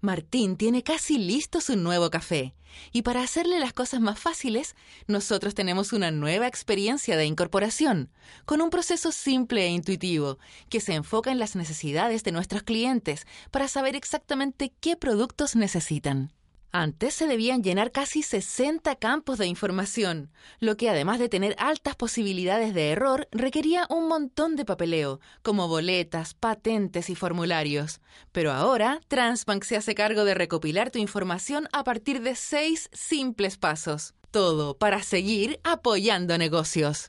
Martín tiene casi listo su nuevo café. Y para hacerle las cosas más fáciles, nosotros tenemos una nueva experiencia de incorporación, con un proceso simple e intuitivo, que se enfoca en las necesidades de nuestros clientes para saber exactamente qué productos necesitan. Antes se debían llenar casi 60 campos de información, lo que además de tener altas posibilidades de error, requería un montón de papeleo, como boletas, patentes y formularios. Pero ahora, Transbank se hace cargo de recopilar tu información a partir de seis simples pasos. Todo para seguir apoyando negocios.